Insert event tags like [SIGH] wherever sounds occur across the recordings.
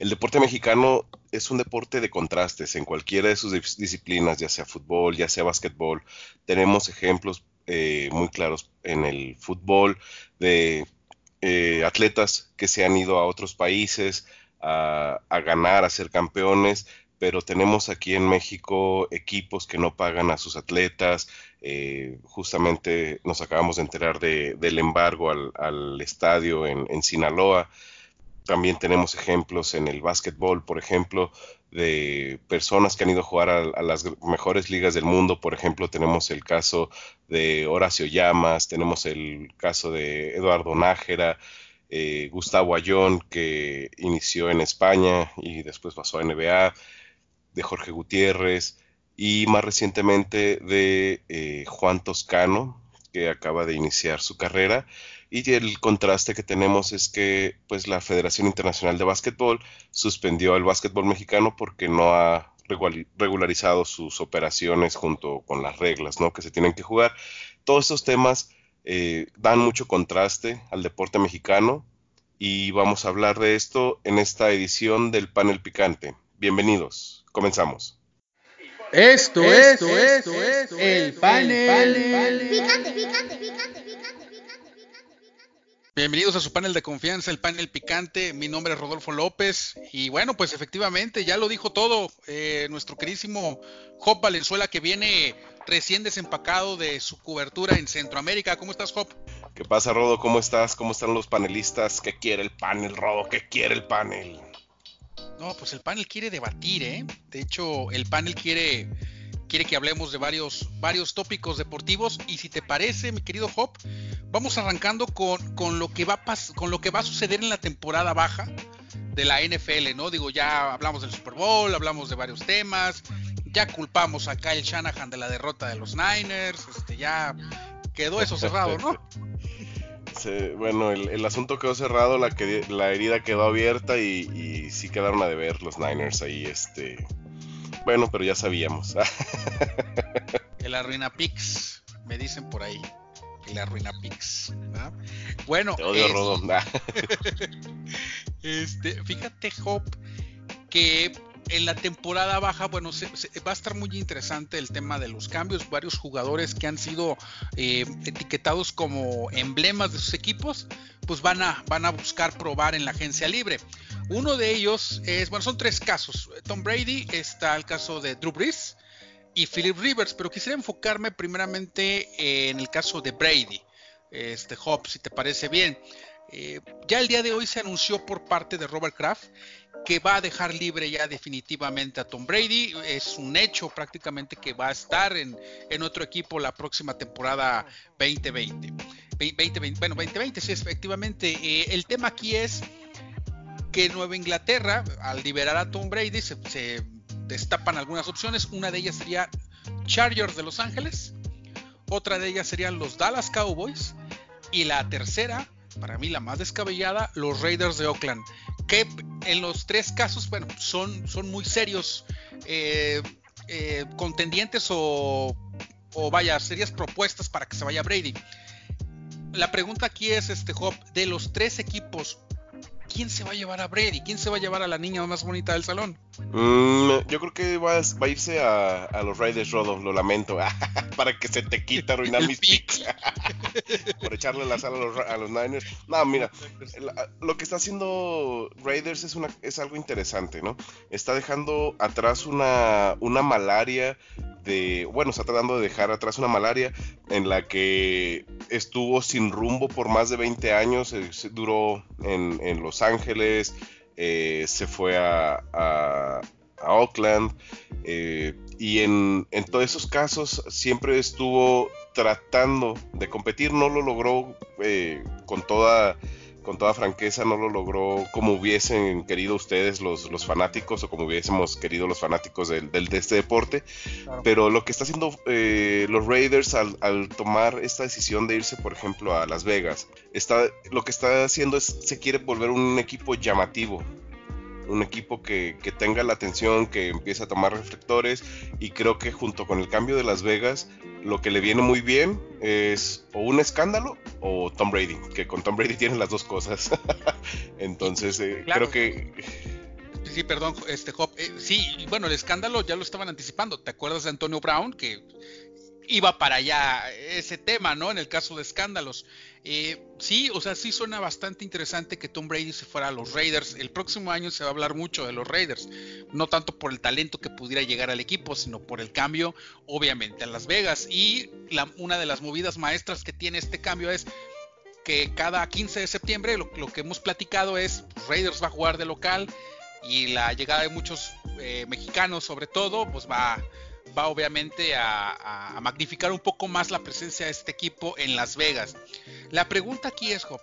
El deporte mexicano es un deporte de contrastes en cualquiera de sus disciplinas, ya sea fútbol, ya sea básquetbol. Tenemos ejemplos eh, muy claros en el fútbol de eh, atletas que se han ido a otros países a, ganar, a ser campeones, pero tenemos aquí en México equipos que no pagan a sus atletas. Eh, justamente nos acabamos de enterar del embargo al, estadio en, Sinaloa. También tenemos ejemplos en el básquetbol, por ejemplo, de personas que han ido a jugar a, las mejores ligas del mundo. Por ejemplo, tenemos el caso de Horacio Llamas, tenemos el caso de Eduardo Nájera, eh, Gustavo Ayón, que inició en España y después pasó a NBA, de Jorge Gutiérrez y más recientemente de eh, Juan Toscano, que acaba de iniciar su carrera. Y el contraste que tenemos es que pues la Federación Internacional de Básquetbol suspendió al básquetbol mexicano porque no ha regularizado sus operaciones junto con las reglas ¿no? que se tienen que jugar. Todos estos temas eh, dan mucho contraste al deporte mexicano y vamos a hablar de esto en esta edición del panel picante. Bienvenidos, comenzamos. Esto, esto, esto, esto, el panel, picante, picante, picante. Bienvenidos a su panel de confianza, el panel picante. Mi nombre es Rodolfo López y bueno, pues efectivamente ya lo dijo todo eh, nuestro querísimo Job Valenzuela que viene recién desempacado de su cobertura en Centroamérica. ¿Cómo estás, Job? ¿Qué pasa, Rodo? ¿Cómo estás? ¿Cómo están los panelistas? ¿Qué quiere el panel, Rodo? ¿Qué quiere el panel? No, pues el panel quiere debatir, ¿eh? De hecho, el panel quiere quiere que hablemos de varios, varios tópicos deportivos. Y si te parece, mi querido Hop, vamos arrancando con, lo que va con lo que va a suceder en la temporada baja de la NFL, ¿no? Digo, ya hablamos del Super Bowl, hablamos de varios temas, ya culpamos a Kyle Shanahan de la derrota de los Niners, este, ya quedó eso cerrado, ¿no? [LAUGHS] bueno, el, asunto quedó cerrado, la, la herida quedó abierta y, y sí quedaron a deber los Niners ahí, este, bueno, pero ya sabíamos. [LAUGHS] el arruina Pix, me dicen por ahí. El arruina Pix. Bueno. Te odio, [LAUGHS] [LAUGHS] este, fíjate, Hop, que en la temporada baja, bueno, va a estar muy interesante el tema de los cambios. Varios jugadores que han sido eh, etiquetados como emblemas de sus equipos, pues van a, van a buscar probar en la agencia libre. Uno de ellos es, bueno, son tres casos. Tom Brady, está el caso de Drew Brees y Philip Rivers, pero quisiera enfocarme primeramente en el caso de Brady. Este Hop, si te parece bien. Eh, ya el día de hoy se anunció por parte de Robert Kraft que va a dejar libre ya definitivamente a Tom Brady. Es un hecho prácticamente que va a estar en, otro equipo la próxima temporada 2020. 2020 bueno, 2020, sí, efectivamente. Eh, el tema aquí es que Nueva Inglaterra, al liberar a Tom Brady, se, se destapan algunas opciones. Una de ellas sería Chargers de Los Ángeles. Otra de ellas serían los Dallas Cowboys. Y la tercera, para mí la más descabellada, los Raiders de Oakland que en los tres casos, bueno, son, son muy serios eh, eh, contendientes o, o vaya, serias propuestas para que se vaya Brady. La pregunta aquí es, este Job, de los tres equipos, ¿quién se va a llevar a Brady? ¿Quién se va a llevar a la niña más bonita del salón? Mm, yo creo que va, a irse a, los Raiders Rodo, lo lamento, [LAUGHS] para que se te quita arruinar mis picks. [LAUGHS] Por echarle la sal a los, Niners. No, mira, lo que está haciendo Raiders es, una, es algo interesante, ¿no? Está dejando atrás una, una malaria de, bueno, está tratando de dejar atrás una malaria en la que estuvo sin rumbo por más de 20 años, eh, duró en, en Los Ángeles, eh, se fue a, a, Oakland eh, y en, en, todos esos casos siempre estuvo tratando de competir, no lo logró con toda con toda franqueza no lo logró como hubiesen querido ustedes los, los fanáticos o como hubiésemos querido los fanáticos del, de este deporte. Pero lo que está haciendo eh, los Raiders al, al, tomar esta decisión de irse, por ejemplo, a Las Vegas, está, lo que está haciendo es se quiere volver un equipo llamativo un equipo que, tenga la atención, que empiece a tomar reflectores y creo que junto con el cambio de Las Vegas lo que le viene muy bien es o un escándalo o Tom Brady, que con Tom Brady tiene las dos cosas. [LAUGHS] Entonces eh, creo que... Sí, perdón, este Hop. Eh, sí, bueno, el escándalo ya lo estaban anticipando. ¿Te acuerdas de Antonio Brown? Que iba para allá ese tema, ¿no? En el caso de escándalos. Eh, sí, o sea, sí suena bastante interesante que Tom Brady se fuera a los Raiders. El próximo año se va a hablar mucho de los Raiders, no tanto por el talento que pudiera llegar al equipo, sino por el cambio, obviamente, a Las Vegas. Y una de las movidas maestras que tiene este cambio es que cada 15 de septiembre lo, que hemos platicado es Raiders va a jugar de local y la llegada de muchos eh, mexicanos sobre todo pues va va obviamente a, magnificar un poco más la presencia de este equipo en Las Vegas. La pregunta aquí es, Job,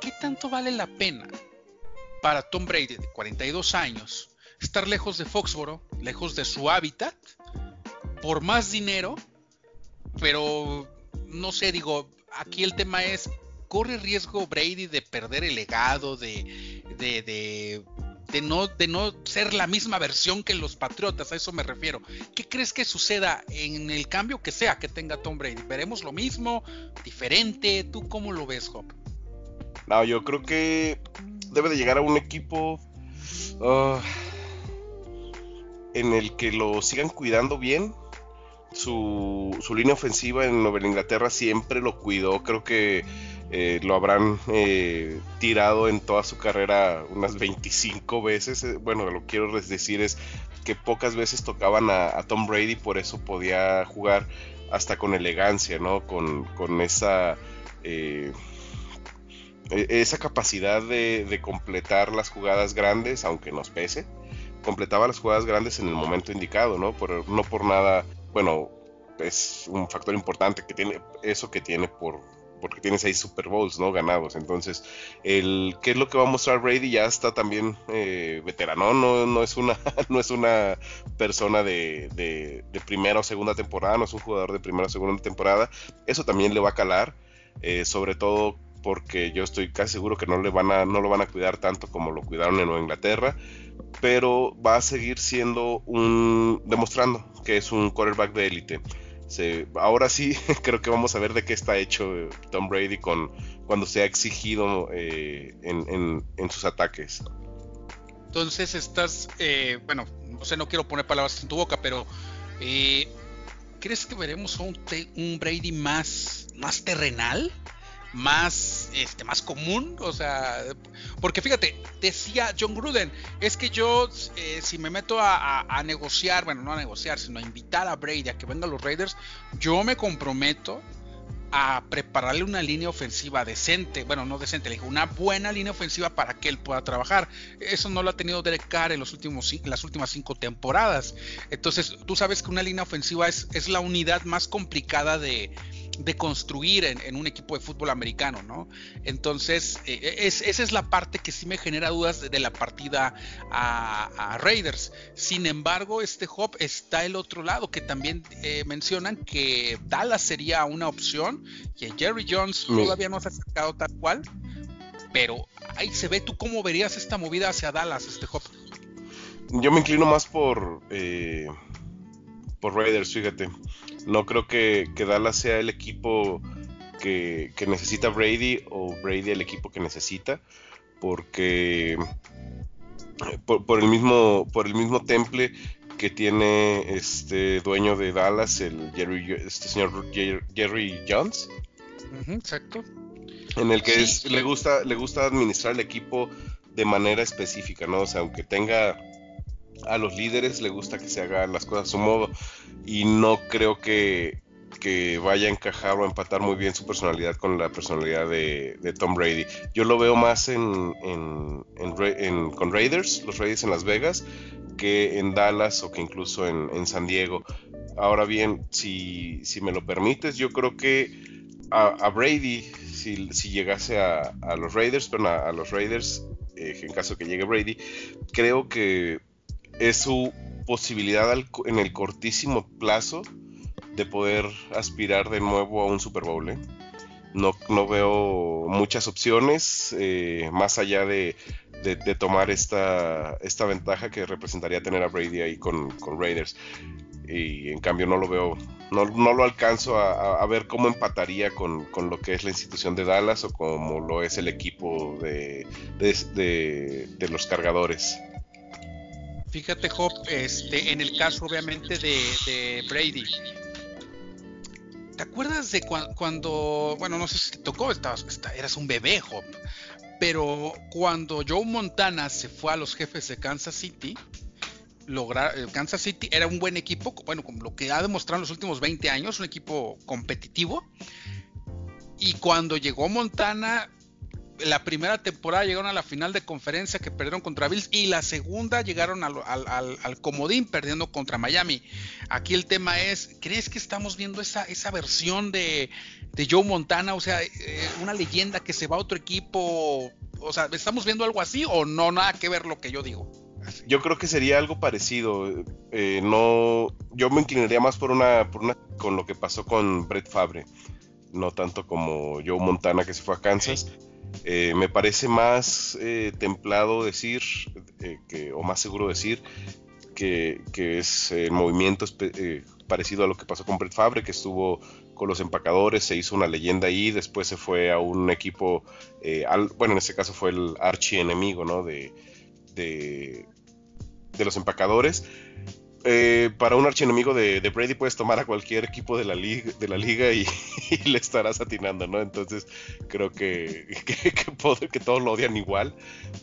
¿qué tanto vale la pena para Tom Brady de 42 años estar lejos de Foxboro, lejos de su hábitat, por más dinero? Pero no sé, digo, aquí el tema es, ¿corre riesgo Brady de perder el legado, de, de de no, de no ser la misma versión que los Patriotas, a eso me refiero. ¿Qué crees que suceda en el cambio que sea que tenga Tom Brady? ¿Veremos lo mismo? ¿Diferente? ¿Tú cómo lo ves, Hop? No, yo creo que debe de llegar a un equipo ah, en el que lo sigan cuidando bien. Su, su línea ofensiva en Nueva Inglaterra siempre lo cuidó. Creo que eh, lo habrán eh, tirado en toda su carrera unas 25 veces. Eh, bueno, lo quiero decir es que pocas veces tocaban a, Tom Brady, por eso podía jugar hasta con elegancia, ¿no? Con, esa, e, esa capacidad de, completar las jugadas grandes, aunque nos pese. Completaba las jugadas grandes en el momento indicado, ¿no? Por, no por nada, bueno, es un factor importante que tiene eso que tiene por porque tiene seis Super Bowls, ¿no? Ganados. Entonces, el qué es lo que va a mostrar Brady ya está también eh, veterano, no, es una, [LAUGHS] no es una persona de, de, primera o segunda temporada, no es un jugador de primera o segunda temporada. Eso también le va a calar, eh, sobre todo porque yo estoy casi seguro que no le van a, no lo van a cuidar tanto como lo cuidaron en Nueva Inglaterra, pero va a seguir siendo un demostrando que es un quarterback de élite ahora sí [LAUGHS] creo que vamos a ver de qué está hecho eh, Tom Brady con, cuando se ha exigido eh, en, sus ataques. Entonces estás, eh, bueno, no sé, no quiero poner palabras en tu boca, pero ¿crees que veremos un, un Brady más, más terrenal? Más este más común o sea porque fíjate decía John Gruden es que yo eh, si me meto a, negociar bueno no a negociar sino a invitar a Brady a que venga a los Raiders yo me comprometo a prepararle una línea ofensiva decente, bueno, no decente, le digo, una buena línea ofensiva para que él pueda trabajar. Eso no lo ha tenido Derek Carr en, los últimos, las últimas cinco temporadas. Entonces, tú sabes que una línea ofensiva es, es la unidad más complicada de, de construir en, un equipo de fútbol americano, ¿no? Entonces, eh, esa es la parte que sí me genera dudas de, la partida a, Raiders. Sin embargo, este Hop está el otro lado, que también eh, mencionan que Dallas sería una opción, que Jerry Jones todavía no se ha acercado tal cual, pero ahí se ve, ¿tú cómo verías esta movida hacia Dallas, este Hop? Yo me inclino más por... Eh, por Raiders, fíjate. No creo que, Dallas sea el equipo que, necesita Brady o Brady el equipo que necesita. Porque por, el mismo por el mismo temple que tiene este dueño de Dallas, el Jerry, este señor Jerry Jones. exacto. En el que le gusta le gusta administrar el equipo de manera específica, ¿no? O sea, aunque tenga a los líderes le gusta que se hagan las cosas a su modo y no creo que, vaya a encajar o empatar muy bien su personalidad con la personalidad de, Tom Brady. Yo lo veo más en, con Raiders, los Raiders en Las Vegas, que en Dallas o que incluso en, San Diego. Ahora bien, si, me lo permites, yo creo que a, Brady, si, llegase a, los Raiders, pero a, los Raiders, eh, en caso que llegue Brady, creo que es su posibilidad en el cortísimo plazo de poder aspirar de nuevo a un Super Bowl. ¿eh? No, no, veo muchas opciones eh, más allá de, tomar esta, esta, ventaja que representaría tener a Brady ahí con, Raiders. Y en cambio no lo veo, no, lo alcanzo a, ver cómo empataría con, lo que es la institución de Dallas o como lo es el equipo de, de los cargadores. Fíjate, Hop, este, en el caso obviamente de, Brady. ¿Te acuerdas de cuando, bueno, no sé si te tocó, estabas, eras un bebé, Hop, pero cuando Joe Montana se fue a los jefes de Kansas City, lograr, eh, Kansas City era un buen equipo, bueno, como lo que ha demostrado en los últimos 20 años, un equipo competitivo. Y cuando llegó Montana, la primera temporada llegaron a la final de conferencia que perdieron contra Bills y la segunda llegaron al, comodín perdiendo contra Miami. Aquí el tema es, ¿crees que estamos viendo esa, esa versión de, Joe Montana? O sea, eh, una leyenda que se va a otro equipo. O sea, ¿estamos viendo algo así o no? Nada que ver lo que yo digo. Yo creo que sería algo parecido. Eh, no, yo me inclinaría más por una, por una, con lo que pasó con Brett Fabre, no tanto como Joe Montana que se fue a Kansas. Eh, me parece más eh, templado decir, eh, que, o más seguro decir, que, es el movimiento parecido a lo que pasó con Brett Fabre, que estuvo con los empacadores, se hizo una leyenda ahí, después se fue a un equipo, bueno, en este caso fue el archienemigo, ¿no? De, de, de los empacadores eh, para un archienemigo de, Brady puedes tomar a cualquier equipo de la liga, [LAUGHS] y, le estarás atinando, ¿no? Entonces creo que, [LAUGHS] que, todos lo odian igual.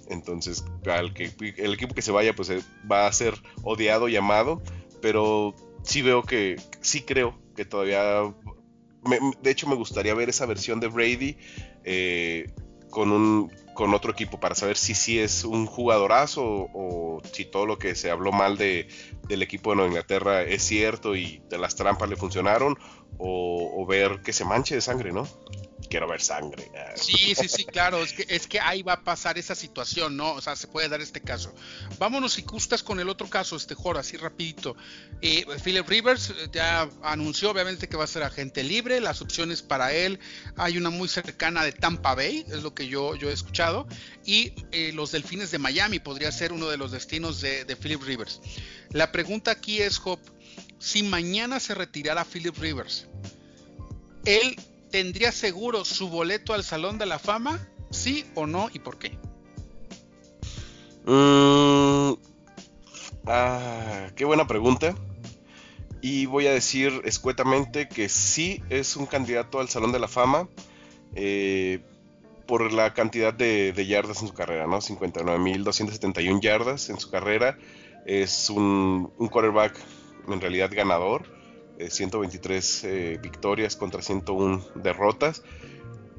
Entonces al que, el equipo que se vaya pues eh, va a ser odiado y amado, pero sí veo que, sí creo que todavía... de hecho me gustaría ver esa versión de Brady eh, con un con otro equipo para saber si sí es un jugadorazo o, si todo lo que se habló mal de, del equipo de Nueva Inglaterra es cierto y de las trampas le funcionaron o, ver que se manche de sangre, ¿no? Quiero ver sangre. Sí, sí, sí, claro, es que, es que ahí va a pasar esa situación, ¿no? O sea, se puede dar este caso. Vámonos si gustas con el otro caso, este Jorge, así rapidito. Eh, Philip Rivers eh, ya anunció obviamente que va a ser agente libre, las opciones para él, hay una muy cercana de Tampa Bay, es lo que yo, yo he escuchado, y eh, los Delfines de Miami podría ser uno de los destinos de, de Philip Rivers. La pregunta aquí es, Hop, si mañana se retirara Philip Rivers, ¿él tendría seguro su boleto al Salón de la Fama? ¿Sí o no? ¿Y por qué? Mm, ah, qué buena pregunta. Y voy a decir escuetamente que sí es un candidato al Salón de la Fama eh, por la cantidad de, yardas en su carrera, ¿no? 59.271 yardas en su carrera. Es un, un quarterback en realidad ganador, 123 eh, eh, victorias contra 101 derrotas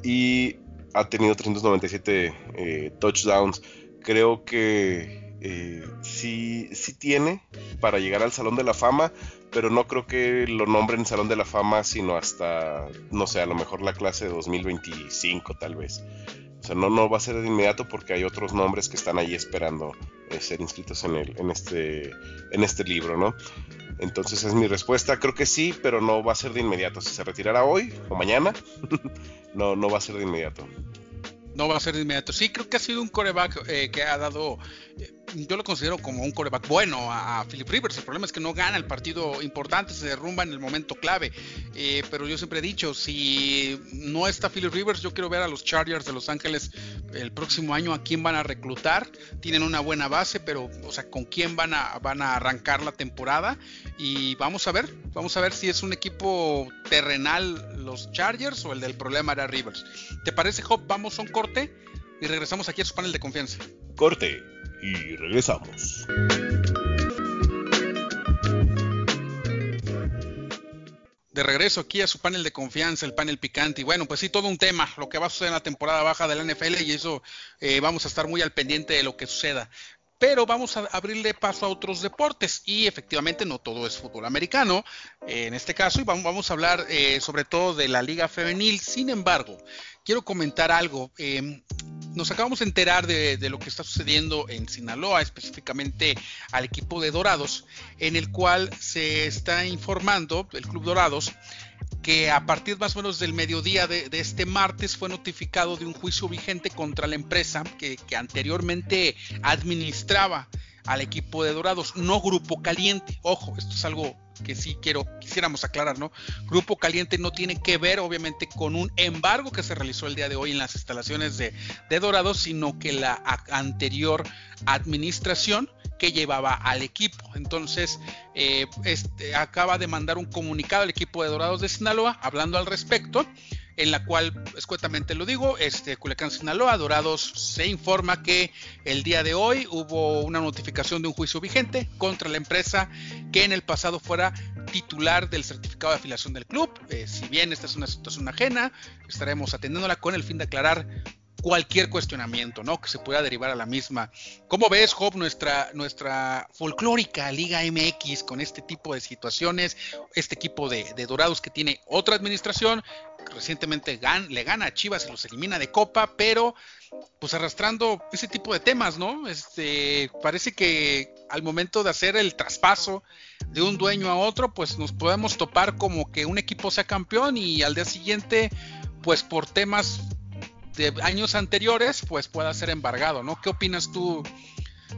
y ha tenido 397 eh, touchdowns. Creo que sí, sí tiene para llegar al Salón de la Fama, pero no creo que lo nombren Salón de la Fama sino hasta, no sé, a lo mejor la clase de 2025 tal vez. No, no va a ser de inmediato porque hay otros nombres que están ahí esperando ser inscritos en, el, en, este, en este libro, ¿no? Entonces es mi respuesta, creo que sí, pero no va a ser de inmediato. Si se retirara hoy o mañana, [LAUGHS] no, no va a ser de inmediato. No va a ser de inmediato. Sí, creo que ha sido un coreback eh, que ha dado eh, yo lo considero como un coreback bueno a, Philip Rivers. El problema es que no gana el partido importante, se derrumba en el momento clave. Eh, pero yo siempre he dicho, si no está Philip Rivers, yo quiero ver a los Chargers de Los Ángeles el próximo año a quién van a reclutar. Tienen una buena base, pero, o sea, con quién van a, van a arrancar la temporada. Y vamos a ver, vamos a ver si es un equipo terrenal los Chargers o el del problema era Rivers. ¿Te parece, Hop? Vamos a un corte y regresamos aquí a su panel de confianza. Corte y regresamos. De regreso aquí a su panel de confianza, el panel picante. Y bueno, pues sí, todo un tema, lo que va a suceder en la temporada baja de la NFL y eso eh, vamos a estar muy al pendiente de lo que suceda pero vamos a abrirle paso a otros deportes y efectivamente no todo es fútbol americano eh, en este caso y vamos, a hablar eh, sobre todo de la liga femenil. Sin embargo, quiero comentar algo. Em, nos acabamos de enterar de, lo que está sucediendo en Sinaloa, específicamente al equipo de Dorados, en el cual se está informando el Club Dorados que a partir más o menos del mediodía de, este martes fue notificado de un juicio vigente contra la empresa que, anteriormente administraba al equipo de Dorados, no Grupo Caliente. Ojo, esto es algo que sí quiero, quisiéramos aclarar, ¿no? Grupo Caliente no tiene que ver, obviamente, con un embargo que se realizó el día de hoy en las instalaciones de, de Dorados, sino que la anterior administración que llevaba al equipo. Entonces, eh, este, acaba de mandar un comunicado al equipo de Dorados de Sinaloa hablando al respecto en la cual, escuetamente lo digo, este Culiacán Sinaloa, Dorados se informa que el día de hoy hubo una notificación de un juicio vigente contra la empresa que en el pasado fuera titular del certificado de afiliación del club. Eh, si bien esta es una situación ajena, estaremos atendiéndola con el fin de aclarar cualquier cuestionamiento, ¿no? Que se pueda derivar a la misma. ¿Cómo ves, Job, nuestra, nuestra folclórica Liga MX con este tipo de situaciones, este equipo de, Dorados que tiene otra administración, recientemente le gana a Chivas y los elimina de Copa, pero pues arrastrando ese tipo de temas, ¿no? Este, parece que al momento de hacer el traspaso de un dueño a otro, pues nos podemos topar como que un equipo sea campeón y al día siguiente, pues por temas de años anteriores, pues pueda ser embargado, ¿no? ¿Qué opinas tú,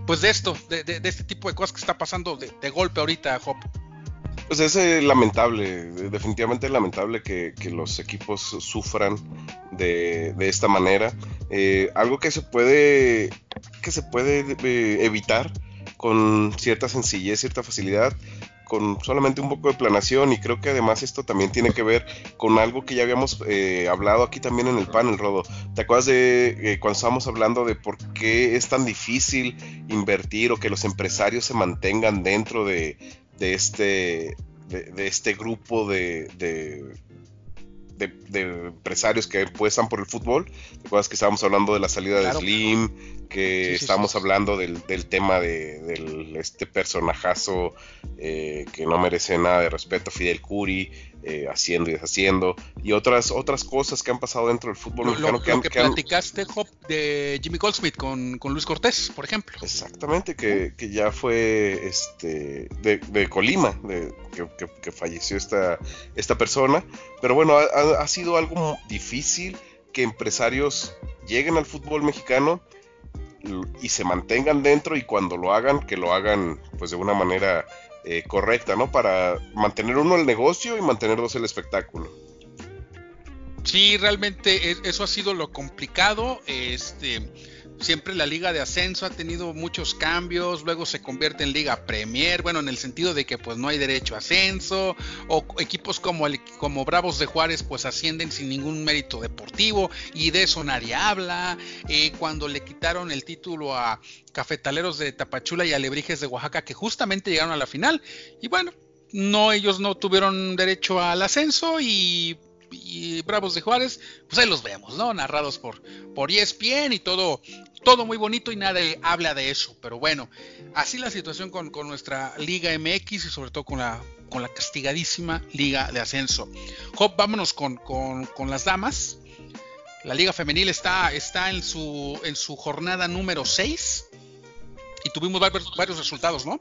pues de esto, de, este tipo de cosas que está pasando de, golpe ahorita, Hop? Pues es eh, lamentable, definitivamente lamentable que, los equipos sufran de, esta manera. Eh, algo que se puede, que se puede eh, evitar con cierta sencillez, cierta facilidad, con solamente un poco de planación y creo que además esto también tiene que ver con algo que ya habíamos eh, hablado aquí también en el panel, Rodo. ¿Te acuerdas de eh, cuando estábamos hablando de por qué es tan difícil invertir o que los empresarios se mantengan dentro de, este, de, este grupo de, de, empresarios que apuestan por el fútbol. ¿Te acuerdas que estábamos hablando de la salida de Slim? Que estábamos hablando del, tema de, este personajazo eh, que no merece nada de respeto, Fidel Curi, eh, haciendo y deshaciendo, y otras, otras cosas que han pasado dentro del fútbol mexicano. Lo, que, platicaste, Hop, de Jimmy Goldsmith con, Luis Cortés, por ejemplo. Exactamente, que, ya fue este de, Colima, de, que, falleció esta, esta persona. Pero bueno, ha, sido algo difícil que empresarios lleguen al fútbol mexicano y se mantengan dentro y cuando lo hagan, que lo hagan pues de una manera eh, correcta, ¿no? Para mantener uno el negocio y mantener dos el espectáculo. Sí, realmente eso ha sido lo complicado. Este, siempre la liga de ascenso ha tenido muchos cambios, luego se convierte en liga Premier, bueno, en el sentido de que pues no hay derecho a ascenso, o equipos como, el, como Bravos de Juárez pues ascienden sin ningún mérito deportivo y de eso nadie habla, eh, cuando le quitaron el título a Cafetaleros de Tapachula y Alebrijes de Oaxaca que justamente llegaron a la final y bueno, no ellos no tuvieron derecho al ascenso y y Bravos de Juárez, pues ahí los vemos, ¿no? Narrados por, por ESPN y todo, todo muy bonito y nadie habla de eso. Pero bueno, así la situación con, nuestra Liga MX y sobre todo con la, con la castigadísima Liga de Ascenso. Hop, vámonos con, las damas. La Liga Femenil está, está en, su, en su jornada número 6 y tuvimos varios, resultados, ¿no?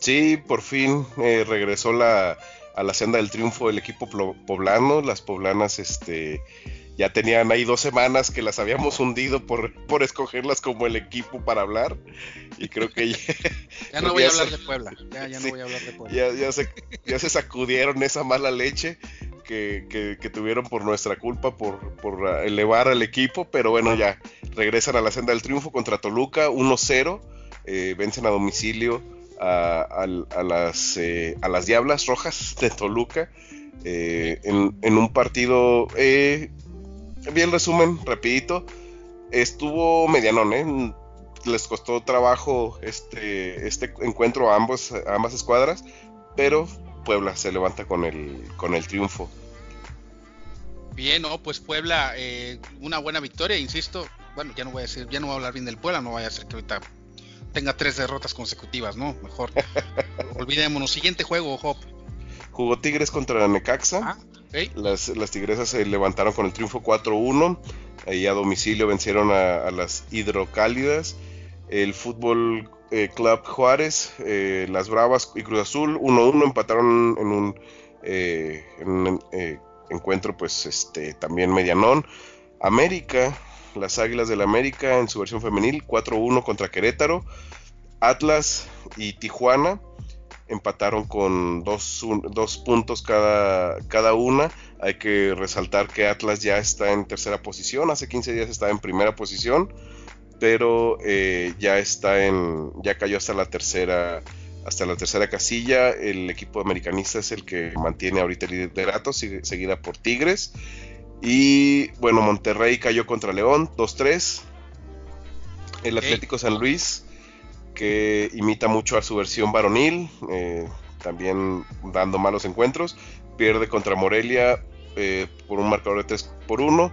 Sí, por fin eh, regresó la, a la senda del triunfo del equipo poblano. Las poblanas este, ya tenían ahí dos semanas que las habíamos hundido por, por escogerlas como el equipo para hablar. Y creo que ya, [LAUGHS] ya no voy a hablar de Puebla. Ya, ya no voy a hablar de Puebla. Ya, ya, se, ya se sacudieron esa mala leche que, que, tuvieron por nuestra culpa, por, por elevar al equipo. Pero bueno, ya regresan a la senda del triunfo contra Toluca 1-0. Eh, vencen a domicilio a, las, eh, a las Diablas Rojas de Toluca eh, en, un partido, eh, vi el resumen rapidito, estuvo medianón, les costó trabajo este, este encuentro a, ambos, ambas escuadras, pero Puebla se levanta con el, con el triunfo. Bien, no, pues Puebla, una buena victoria, insisto. Bueno, ya no voy a decir, ya no voy a hablar bien del Puebla, no vaya a ser que ahorita tenga tres derrotas consecutivas, ¿no? Mejor. [LAUGHS] Olvidémonos. Siguiente juego, Hop. Jugó Tigres contra la Necaxa. Ah, las, las, Tigresas se levantaron con el triunfo 4-1. Ahí a domicilio vencieron a, las Hidrocálidas. El Fútbol eh, Club Juárez, eh, las Bravas y Cruz Azul 1-1 empataron en un, eh, en un encuentro pues este también medianón. América las Águilas del la América en su versión femenil, 4-1 contra Querétaro. Atlas y Tijuana empataron con dos, puntos cada, cada, una. Hay que resaltar que Atlas ya está en tercera posición, hace 15 días estaba en primera posición. pero eh, ya está en, ya cayó hasta la tercera, hasta la tercera casilla. El equipo americanista es el que mantiene ahorita el liderato, seguida por Tigres. Y bueno, Monterrey cayó contra León, 2-3. El Atlético San Luis, que imita mucho a su versión varonil, eh, también dando malos encuentros, pierde contra Morelia eh, por un marcador de 3 por 1.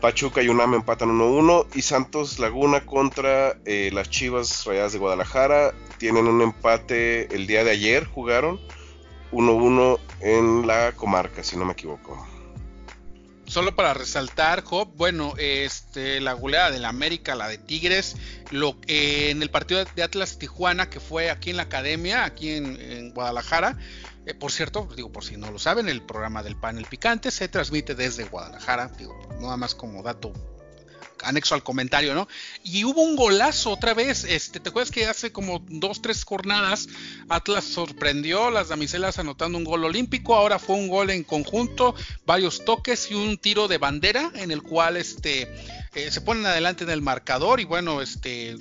Pachuca y UNAM empatan 1-1 y Santos Laguna contra eh, las Chivas Rayadas de Guadalajara tienen un empate el día de ayer, jugaron 1-1 en la comarca, si no me equivoco. Solo para resaltar, Job, bueno, este, la goleada de la América, la de Tigres, lo, eh, en el partido de Atlas Tijuana, que fue aquí en la academia, aquí en Guadalajara, eh, por cierto, digo, por si no lo saben, el programa del panel picante se transmite desde Guadalajara, digo, nada más como dato anexo al comentario, ¿no? Y hubo un golazo otra vez, este, ¿te acuerdas que hace como dos, tres jornadas Atlas sorprendió las damiselas anotando un gol olímpico, ahora fue un gol en conjunto, varios toques y un tiro de bandera en el cual este, eh, se ponen adelante en el marcador y bueno, este,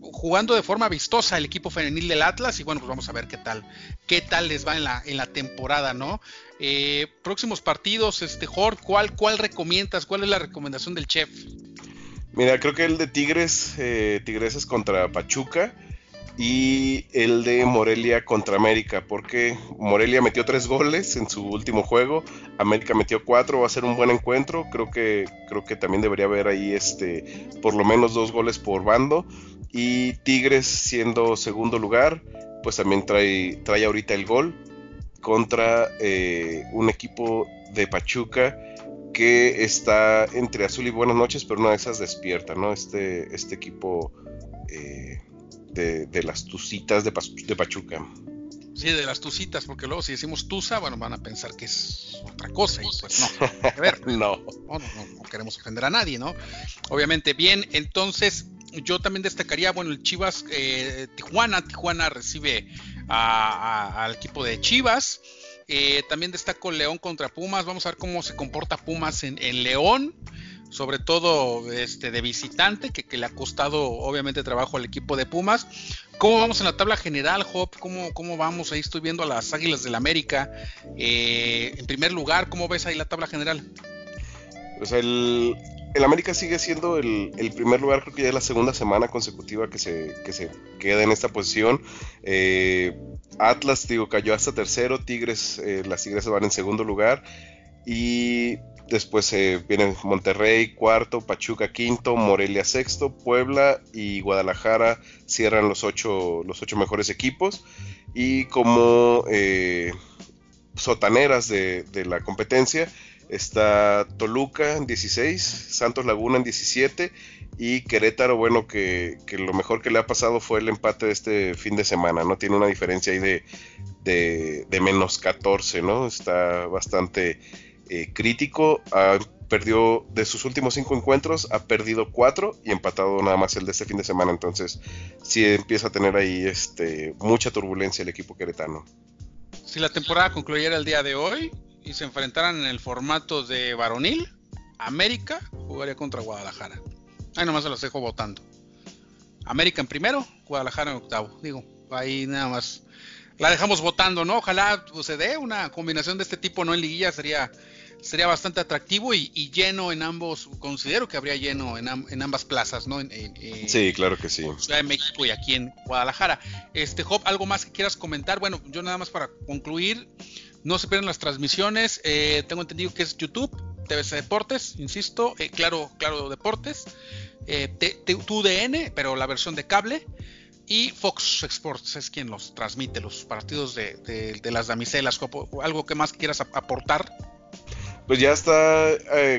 jugando de forma vistosa el equipo femenil del Atlas y bueno, pues vamos a ver qué tal, qué tal les va en la, en la temporada, ¿no? Eh, próximos partidos, este Jorge, ¿cuál, ¿cuál recomiendas? ¿Cuál es la recomendación del chef? Mira, creo que el de Tigres, eh, Tigres es contra Pachuca y el de Morelia contra América, porque Morelia metió tres goles en su último juego, América metió cuatro, va a ser un buen encuentro, creo que, creo que también debería haber ahí este, por lo menos dos goles por bando, y Tigres siendo segundo lugar, pues también trae, trae ahorita el gol contra eh, un equipo de Pachuca que está entre azul y buenas noches, pero una de esas despierta, ¿no? Este, este equipo eh, de, las tucitas de, de, Pachuca. Sí, de las tucitas, porque luego si decimos tusa, bueno, van a pensar que es otra cosa y pues no, que ver. [LAUGHS] no. No, no, queremos ofender a nadie, ¿no? Obviamente, bien, entonces yo también destacaría, bueno, el Chivas eh, Tijuana, Tijuana recibe al equipo de Chivas. Eh, también destaco León contra Pumas. Vamos a ver cómo se comporta Pumas en, León, sobre todo este, de visitante, que, le ha costado obviamente trabajo al equipo de Pumas. ¿Cómo vamos en la tabla general, Hop? ¿Cómo, vamos? Ahí estoy viendo a las Águilas del la América. Eh, en primer lugar, ¿cómo ves ahí la tabla general? Pues el, el América sigue siendo el, primer lugar, creo que ya es la segunda semana consecutiva que se, queda en esta posición. Eh, Atlas, digo, cayó hasta tercero, Tigres, eh, las Tigres van en segundo lugar. Y después eh, vienen Monterrey cuarto, Pachuca quinto, Morelia sexto, Puebla y Guadalajara cierran los ocho, mejores equipos. Y como sotaneras de la competencia, Está Toluca en 16, Santos Laguna en 17 y Querétaro, bueno, que, lo mejor que le ha pasado fue el empate de este fin de semana, ¿no? Tiene una diferencia ahí de, de, menos 14, ¿no? Está bastante eh, crítico. Ha, perdió de sus últimos cinco encuentros, ha perdido cuatro y empatado nada más el de este fin de semana. Entonces, sí empieza a tener ahí este, mucha turbulencia el equipo queretano. Si la temporada concluyera el día de hoy, y se enfrentaran en el formato de varonil, América jugaría contra Guadalajara. Ahí nomás se los dejo votando. América en primero, Guadalajara en octavo. Digo, ahí nada más. La dejamos votando, ¿no? Ojalá pues, se dé una combinación de este tipo, ¿no? En liguilla sería, sería bastante atractivo y, lleno en ambos. Considero que habría lleno en, ambas plazas, ¿no? sí, claro que sí. Ciudad de México y aquí en Guadalajara. Este, Job, ¿algo más que quieras comentar? Bueno, yo nada más para concluir. No se pierdan las transmisiones. Eh, tengo entendido que es YouTube, TVC Deportes, insisto, eh, claro, claro Deportes, eh, TUDN, pero la versión de cable. Y Fox Sports es quien los transmite, los partidos de, las damiselas. ¿Algo que más quieras aportar? Pues ya está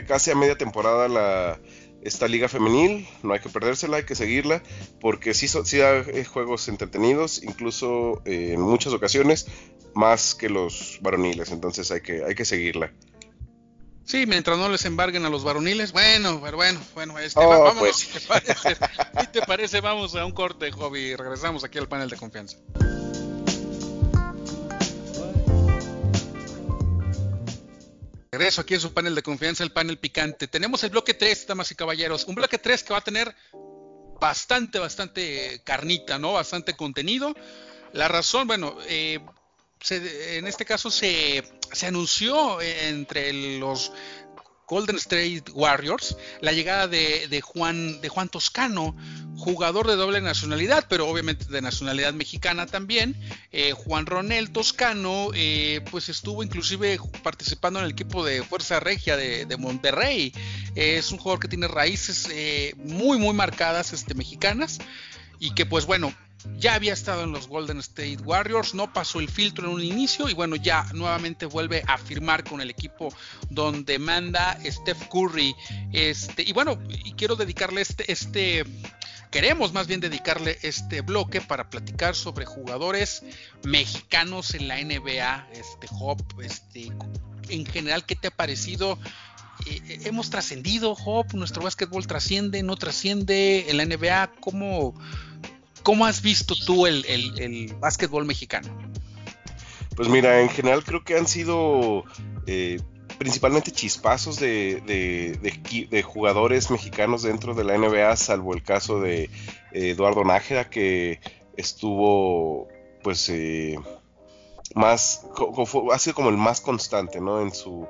casi a media temporada la, esta liga femenil, no hay que perdérsela, hay que seguirla, porque sí, sí da juegos entretenidos, incluso en muchas ocasiones más que los varoniles, entonces hay que, hay que seguirla. Sí, mientras no les embarguen a los varoniles, bueno, pero bueno, bueno, este, oh, vámonos, pues. si te parece, si te parece, vamos a un corte, hobby, regresamos aquí al panel de confianza. Regreso aquí en su panel de confianza, el panel picante. Tenemos el bloque 3, damas y caballeros, un bloque 3 que va a tener bastante, bastante carnita, ¿no? Bastante contenido. La razón, bueno, eh, en este caso se, anunció entre los Golden State Warriors, la llegada de, Juan, de Juan Toscano, jugador de doble nacionalidad, pero obviamente de nacionalidad mexicana también. Eh, Juan Ronel Toscano, eh, pues estuvo inclusive participando en el equipo de Fuerza Regia de, Monterrey. es un jugador que tiene raíces eh, muy, muy marcadas este, mexicanas y que pues bueno, ya había estado en los Golden State Warriors, no pasó el filtro en un inicio y bueno, ya nuevamente vuelve a firmar con el equipo donde manda Steph Curry. Este, y bueno, y quiero dedicarle este, este, queremos más bien dedicarle este bloque para platicar sobre jugadores mexicanos en la NBA, este Hop, este, en general, ¿qué te ha parecido? Eh, hemos trascendido, Hop, nuestro básquetbol trasciende, no trasciende en la NBA, ¿cómo, ¿Cómo has visto tú el, el, básquetbol mexicano? Pues mira, en general creo que han sido eh, principalmente chispazos de, de, jugadores mexicanos dentro de la NBA, salvo el caso de eh, Eduardo Nájera, que estuvo pues eh, más, ha sido como el más constante, ¿no? En su,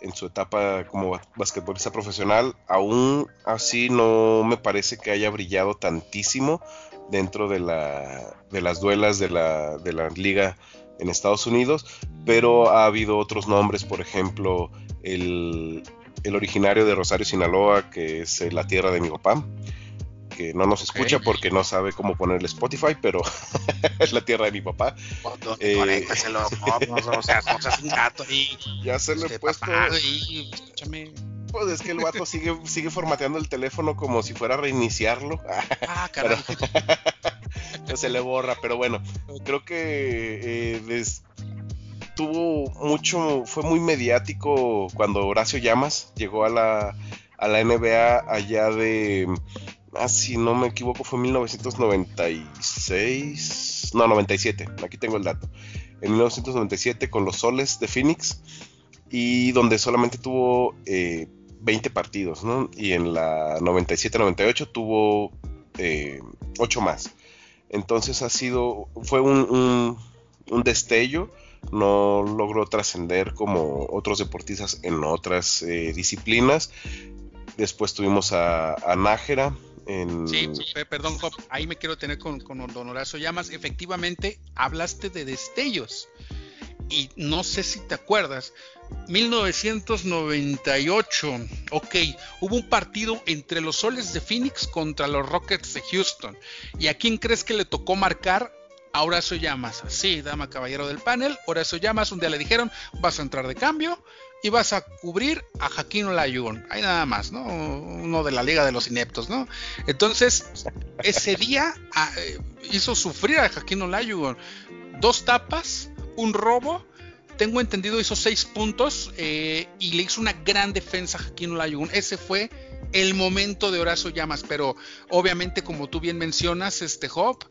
en su etapa como basquetbolista profesional. Aún así no me parece que haya brillado tantísimo dentro de, la, de las duelas de la, de la liga en Estados Unidos, pero ha habido otros nombres, por ejemplo, el, el originario de Rosario, Sinaloa, que es eh, la tierra de mi papá, que no nos escucha porque no sabe cómo ponerle Spotify, pero [LAUGHS] es la tierra de mi papá. Eh, [LAUGHS] o sea, un gato Ya se le he este, puesto. escúchame pues es que el vato sigue, sigue formateando el teléfono como si fuera a reiniciarlo. [LAUGHS] Ah, caray. se le borra, pero bueno, creo que eh, tuvo mucho, fue muy mediático cuando Horacio Llamas llegó a la, a la NBA allá de, ah, si no me equivoco, fue 1996, no, 97, aquí tengo el dato. En 1997 con los Soles de Phoenix y donde solamente tuvo eh, 20 partidos, ¿no? Y en la 97-98 tuvo eh, 8 más. Entonces ha sido, fue un, un, destello, no logró trascender como otros deportistas en otras eh, disciplinas. Después tuvimos a, a Nájera, en... Sí, perdón, ahí me quiero tener con, con Don Horacio Llamas. Efectivamente, hablaste de destellos. Y no sé si te acuerdas, 1998, ok, hubo un partido entre los Soles de Phoenix contra los Rockets de Houston. ¿Y a quién crees que le tocó marcar? A Horacio Llamas. Sí, dama caballero del panel. Horacio Llamas, un día le dijeron, vas a entrar de cambio y vas a cubrir a Jaquín Olajuwon. Ahí nada más, ¿no? Uno de la Liga de los Ineptos, ¿no? Entonces, ese día ah, eh, hizo sufrir a Jaquín Olajuwon. Dos tapas, un robo tengo entendido hizo seis puntos eh, y le hizo una gran defensa a Jaquín Olajuwon. Ese fue el momento de Horacio Llamas, pero obviamente como tú bien mencionas, este Hop,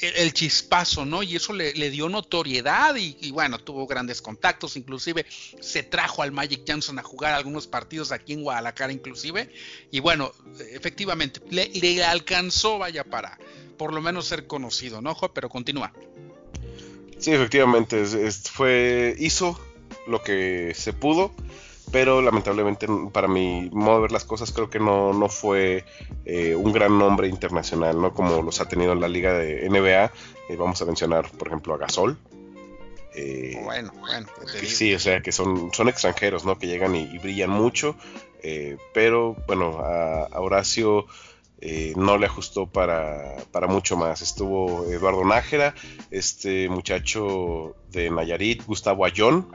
el, chispazo, ¿no? Y eso le, dio notoriedad y, bueno, tuvo grandes contactos, inclusive se trajo al Magic Johnson a jugar algunos partidos aquí en Guadalajara inclusive, y bueno, efectivamente, le, le alcanzó, vaya, para por lo menos ser conocido, ¿no, Hop? Pero continúa. Sí, efectivamente, fue, hizo lo que se pudo, pero lamentablemente para mi modo de ver las cosas creo que no, no fue eh, un gran nombre internacional, ¿no? Como los ha tenido en la liga de NBA. Eh, vamos a mencionar, por ejemplo, a Gasol. Eh, bueno, bueno. sí, o sea, que son, son extranjeros, ¿no? Que llegan y, brillan mucho, pero bueno, a Horacio eh, no le ajustó para, mucho más. Estuvo Eduardo Nájera, este muchacho de Nayarit, Gustavo Ayón,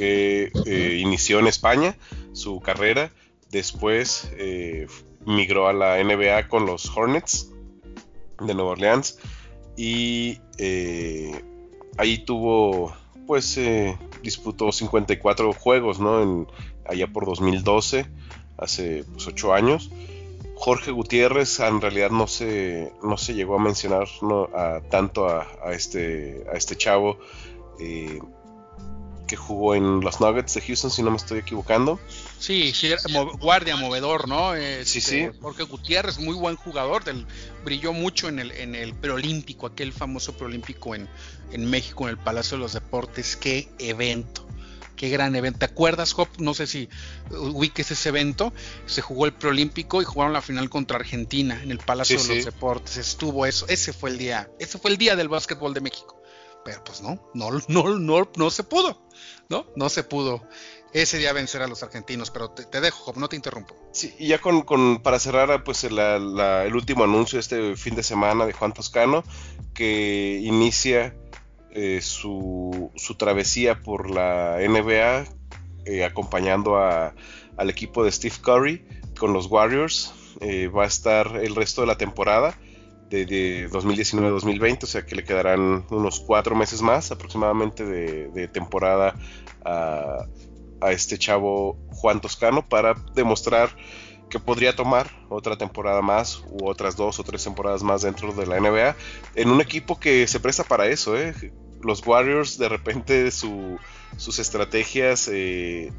que eh, inició en España su carrera, después eh, migró a la NBA con los Hornets de Nueva Orleans y ahí tuvo, pues, disputó 54 juegos, ¿no? En, allá por 2012, hace pues, 8 años. Jorge Gutiérrez en realidad no se, no se llegó a mencionar tanto a, este, a este chavo. Eh, que jugó en los Nuggets de Houston, si no me estoy equivocando. Sí, sí guardia, movedor, ¿no? sí, sí. Este, Jorge Gutiérrez, muy buen jugador, del, brilló mucho en el, en el preolímpico, aquel famoso preolímpico en, en México, en el Palacio de los Deportes. Qué evento qué gran evento. ¿Te acuerdas, Hop? No sé si ubiques ese evento. Se jugó el preolímpico y jugaron la final contra Argentina en el Palacio de los Deportes. Estuvo eso. Ese fue el día. Ese fue el día del básquetbol de México. Pero pues no, no, no, no, no se pudo. ¿No? No se pudo ese día vencer a los argentinos, pero te, dejo, no te interrumpo. Sí, y ya con, con para cerrar, pues el último anuncio este fin de semana de Juan Toscano, que inicia eh, su, su, travesía por la NBA, eh, acompañando a, al equipo de Steve Curry con los Warriors. Eh, va a estar el resto de la temporada de, 2019-2020, o sea que le quedarán unos cuatro meses más aproximadamente de, temporada a, a, este chavo Juan Toscano para demostrar que podría tomar otra temporada más u otras dos o tres temporadas más dentro de la NBA en un equipo que se presta para eso. ¿eh? Los Warriors de repente sus estrategias eh,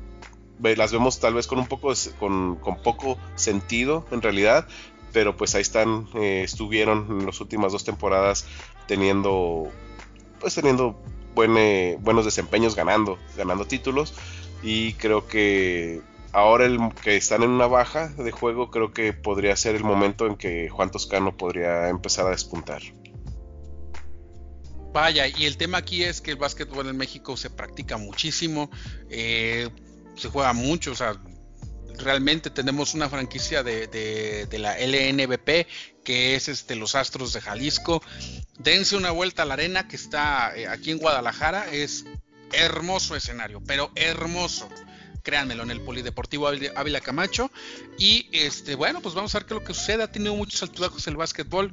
las vemos tal vez con un poco con, poco sentido en realidad, pero pues ahí están, eh, estuvieron en las últimas dos temporadas teniendo pues teniendo buenos desempeños ganando, ganando títulos y creo que ahora el que están en una baja de juego, creo que podría ser el momento en que Juan Toscano podría empezar a despuntar. Vaya, y el tema aquí es que el básquetbol en México se practica muchísimo, eh, se juega mucho, o sea, realmente tenemos una franquicia de, la LNBP que es este los Astros de Jalisco. Dense una vuelta a la arena que está eh, aquí en Guadalajara, es hermoso escenario, pero hermoso créanmelo, en el Polideportivo Ávila Camacho. Y este, bueno, pues vamos a ver qué es lo que sucede. Ha tenido muchos altibajos el básquetbol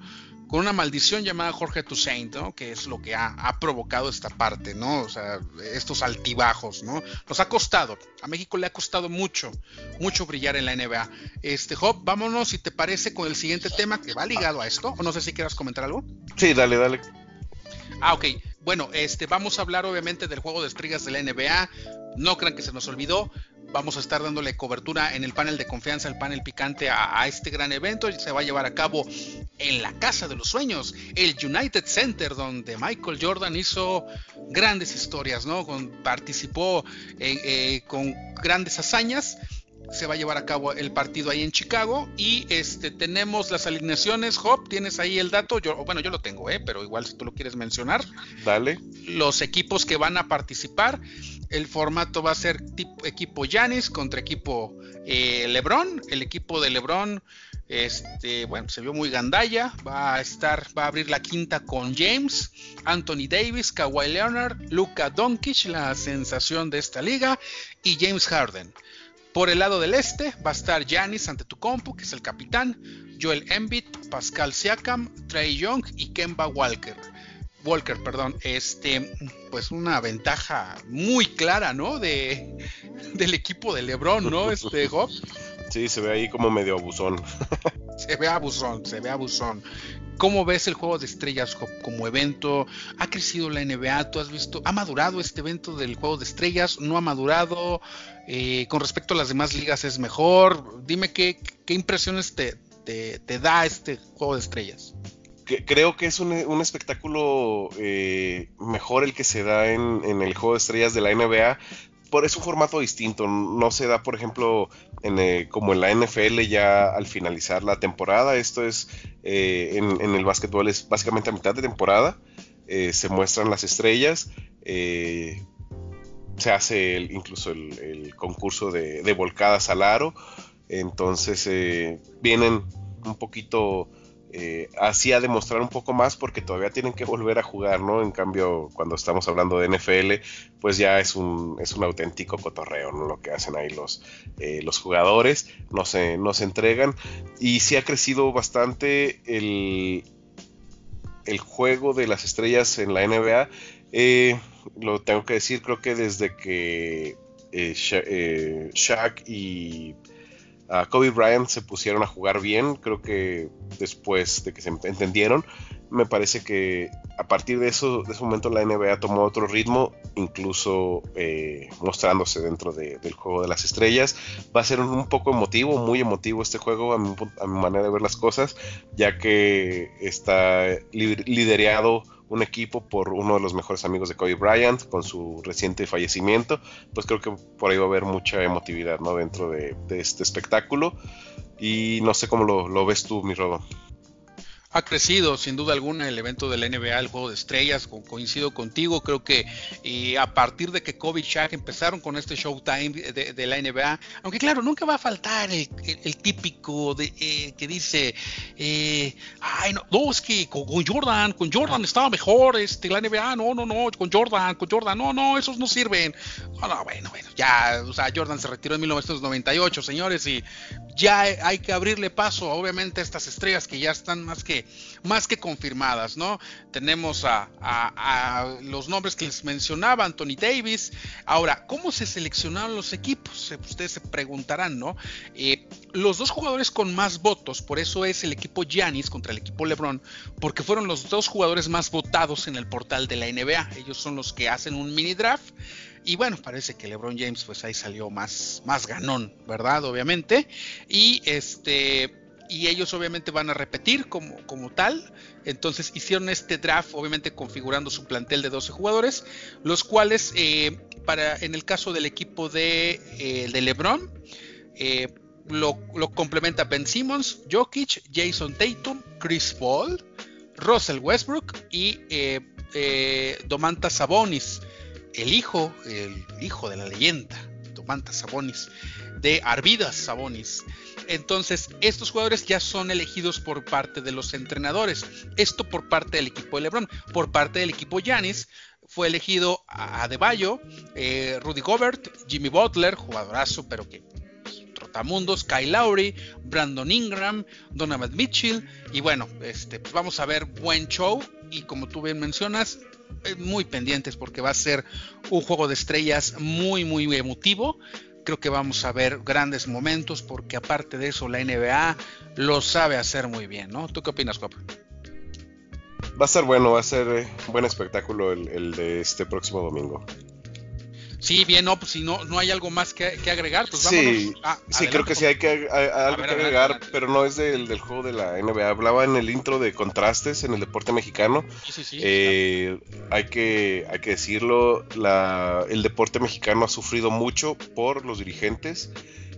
con una maldición llamada Jorge Toussaint, ¿no? Que es lo que ha, provocado esta parte, ¿no? O sea, estos altibajos, ¿no? Nos ha costado, a México le ha costado mucho, mucho brillar en la NBA. Este, Job, vámonos, si te parece, con el siguiente tema que va ligado a esto, o no sé si quieras comentar algo. Sí, dale, dale. Ah, ok. Bueno, este, vamos a hablar obviamente del juego de estrellas de la NBA. No crean que se nos olvidó. Vamos a estar dándole cobertura en el panel de confianza, el panel picante a, este gran evento. Se va a llevar a cabo en la Casa de los Sueños, el United Center, donde Michael Jordan hizo grandes historias, ¿no? participó eh, con grandes hazañas se va a llevar a cabo el partido ahí en Chicago y este tenemos las alineaciones. Hop, tienes ahí el dato. Yo, bueno, yo lo tengo, ¿eh? pero igual si tú lo quieres mencionar. Dale. Los equipos que van a participar. El formato va a ser tipo, equipo Yanis contra equipo eh, LeBron. El equipo de LeBron, este, bueno, se vio muy gandalla. Va a estar, va a abrir la quinta con James, Anthony Davis, Kawhi Leonard, Luka Doncic, la sensación de esta liga, y James Harden. Por el lado del este va a estar Giannis Antetokounmpo, que es el capitán, Joel Embiid, Pascal Siakam, Trey Young y Kemba Walker. Walker, perdón, este, pues una ventaja muy clara, ¿no? De, del equipo de LeBron, ¿no? Este, [LAUGHS] Job. Sí, se ve ahí como medio abusón. [LAUGHS] se ve abusón, se ve abusón. ¿Cómo ves el juego de estrellas como evento? ¿Ha crecido la NBA? ¿Tú has visto? ¿Ha madurado este evento del juego de estrellas? ¿No ha madurado? Eh, con respecto a las demás ligas es mejor. Dime qué, impresiones te, da este juego de estrellas. Creo que es un, espectáculo eh, mejor el que se da en, en, el juego de estrellas de la NBA por es un formato distinto. No se da, por ejemplo, en, eh, como en la NFL ya al finalizar la temporada. Esto es eh, en, el básquetbol es básicamente a mitad de temporada. Eh, se muestran las estrellas. se hace incluso el, concurso de, de, volcadas al aro. Entonces vienen un poquito eh, así a demostrar un poco más porque todavía tienen que volver a jugar, ¿no? En cambio, cuando estamos hablando de NFL, pues ya es un, es un auténtico cotorreo, ¿no? Lo que hacen ahí los, eh, los jugadores, no se, no se entregan y sí ha crecido bastante el, el juego de las estrellas en la NBA. Eh, lo tengo que decir, creo que desde que Shaq y Kobe Bryant se pusieron a jugar bien, creo que después de que se entendieron, me parece que partir de eso, de ese momento la NBA tomó otro ritmo, incluso eh, mostrándose dentro del juego de las estrellas. Va a ser un, poco emotivo, muy emotivo este juego a mi, manera de ver las cosas, ya que está liderado un equipo por uno de los mejores amigos de Kobe Bryant con su reciente fallecimiento, pues creo que por ahí va a haber mucha emotividad ¿no? dentro de, este espectáculo y no sé cómo lo, ves tú, mi Rodo ha crecido sin duda alguna el evento de la NBA, el juego de estrellas, coincido contigo, creo que a partir de que Kobe y Shaq empezaron con este Showtime de, la NBA, aunque claro, nunca va a faltar el, típico eh, que dice, eh, ay no, es que con, Jordan, con Jordan estaba mejor este, la NBA, no, no, no, con Jordan, con Jordan, no, no, esos no sirven. No, bueno, bueno, ya, o sea, Jordan se retiró en 1998, señores, y ya hay que abrirle paso, obviamente, a estas estrellas que ya están más que, más que confirmadas, ¿no? Tenemos a, los nombres que les mencionaba, Anthony Davis. Ahora, ¿cómo se seleccionaron los equipos? Ustedes se preguntarán, ¿no? Eh, los dos jugadores con más votos, por eso es el equipo Giannis contra el equipo LeBron, porque fueron los dos jugadores más votados en el portal de la NBA. Ellos son los que hacen un mini draft y bueno, parece que LeBron James pues ahí salió más, más ganón, ¿verdad? Obviamente. Y este y ellos obviamente van a repetir como, como tal. Entonces hicieron este draft, obviamente configurando su plantel de 12 jugadores, los cuales eh, para en el caso del equipo de, eh, de LeBron eh, lo, lo, complementa Ben Simmons, Jokic, Jason Tatum, Chris Paul, Russell Westbrook y Domantas Sabonis el hijo, el hijo de la leyenda, Domantas Sabonis, de Arvidas Sabonis. Entonces, estos jugadores ya son elegidos por parte de los entrenadores. Esto por parte del equipo de LeBron. Por parte del equipo Yanis, fue elegido Adebayo, eh, Rudy Gobert, Jimmy Butler, jugadorazo, pero que pues, trotamundos, Kyle Lowry, Brandon Ingram, Donovan Mitchell. Y bueno, este, pues vamos a ver buen show. Y como tú bien mencionas, eh, muy pendientes porque va a ser un juego de estrellas muy, muy emotivo. Creo que vamos a ver grandes momentos porque aparte de eso la NBA lo sabe hacer muy bien, ¿no? ¿Tú qué opinas, Cop? Va a ser bueno, va a ser un eh, buen espectáculo el de este próximo domingo. Sí, bien, no, pues si no, no hay algo más que, agregar, pues sí, sí, creo que sí hay que algo que agregar, pero no es del, del, juego de la NBA. Hablaba en el intro de contrastes en el deporte mexicano. Sí, sí, eh, hay que hay que decirlo, la, el deporte mexicano ha sufrido mucho por los dirigentes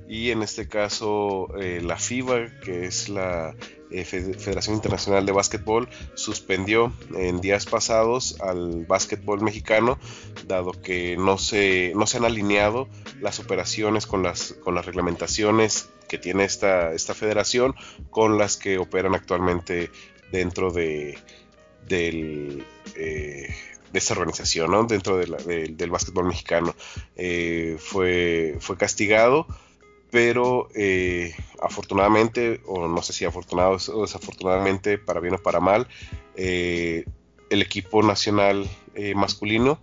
y en este caso eh, la FIBA, que es la eh, Federación Internacional de Básquetbol suspendió en días pasados al básquetbol mexicano, dado que no se, no se han alineado las operaciones con las, con las reglamentaciones que tiene esta, esta federación con las que operan actualmente dentro de, del, eh, de esta organización, dentro del básquetbol mexicano. Eh, fue, fue castigado pero eh, afortunadamente, o no sé si afortunado o desafortunadamente, para bien o para mal, eh, el equipo nacional eh, masculino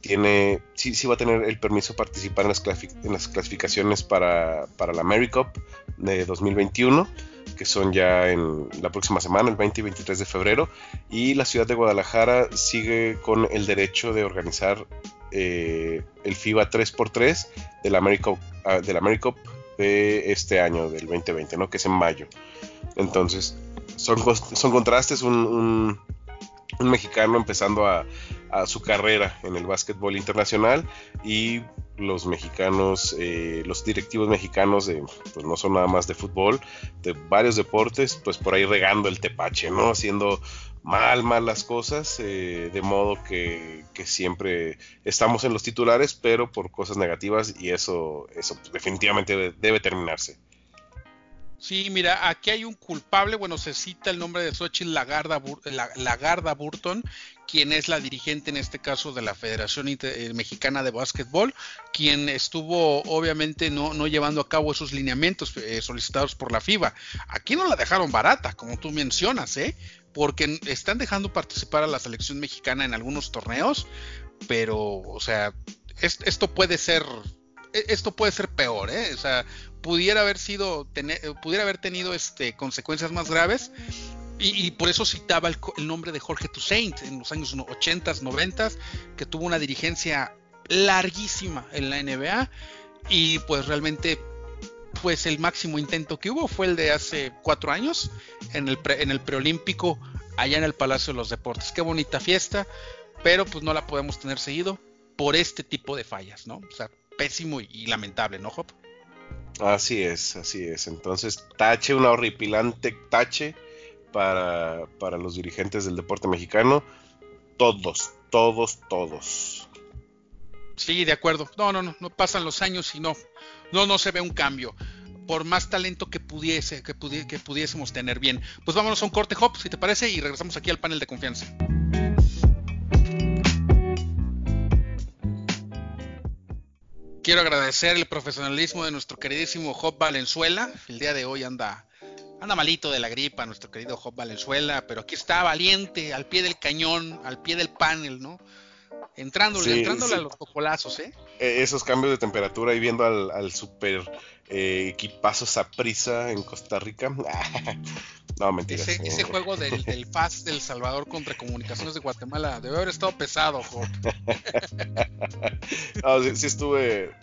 tiene, sí, sí, va a tener el permiso de participar en las, en las clasificaciones para, para la AmeriCup de 2021 que son ya en la próxima semana, el 20 y 23 de febrero, y la ciudad de Guadalajara sigue con el derecho de organizar el FIBA 3x3 de la AmeriCup del Americup de este año, del 2020, ¿no? Que es en mayo. Entonces, son, son contrastes, un, un, mexicano empezando a, su carrera en el básquetbol internacional y los mexicanos, eh, los directivos mexicanos de, pues no son nada más de fútbol, de varios deportes, pues por ahí regando el tepache, ¿no? Haciendo mal, mal las cosas, eh, de modo que, siempre estamos en los titulares, pero por cosas negativas y eso, eso definitivamente debe, terminarse. Sí, mira, aquí hay un culpable, bueno, se cita el nombre de Xochitl Lagarda Burton, quien es la dirigente en este caso de la Federación eh, Mexicana de Básquetbol, quien estuvo obviamente no, no llevando a cabo esos lineamientos eh, solicitados por la FIBA. Aquí no la dejaron barata, como tú mencionas, ¿eh? porque están dejando participar a la selección mexicana en algunos torneos, pero, o sea, esto puede ser, e, esto puede ser peor, ¿eh? O sea, pudiera haber sido, tener, pudiera haber tenido este, consecuencias más graves, Y, por eso citaba el, nombre de Jorge Toussaint en los años 80, 90, que tuvo una dirigencia larguísima en la NBA y pues realmente pues el máximo intento que hubo fue el de hace cuatro años en el, en el preolímpico allá en el Palacio de los Deportes. Qué bonita fiesta, pero pues no la podemos tener seguido por este tipo de fallas, ¿no? O sea, pésimo y, lamentable, ¿no, Hop? Así es, así es. Entonces, tache, una horripilante tache para, para los dirigentes del deporte mexicano. Todos, todos, todos. Sí, de acuerdo. No, no, no, no pasan los años y no, no, no se ve un cambio. Por más talento que pudiese, que, que pudiésemos tener bien. Pues vámonos a un corte, Hop, si te parece, y regresamos aquí al panel de confianza. Quiero agradecer el profesionalismo de nuestro queridísimo Job Valenzuela. El día de hoy anda, anda malito de la gripa, nuestro querido Job Valenzuela, pero aquí está valiente, al pie del cañón, al pie del panel, ¿no? Entrándole, entrándole a los cocolazos, ¿eh? ¿eh? Esos cambios de temperatura y viendo al, super eh, equipazo Saprisa en Costa Rica. [LAUGHS] no, mentira. Ese, ese juego del, [LAUGHS] del del Salvador contra Comunicaciones de Guatemala debe haber estado pesado, Job. [LAUGHS] no, sí, estuve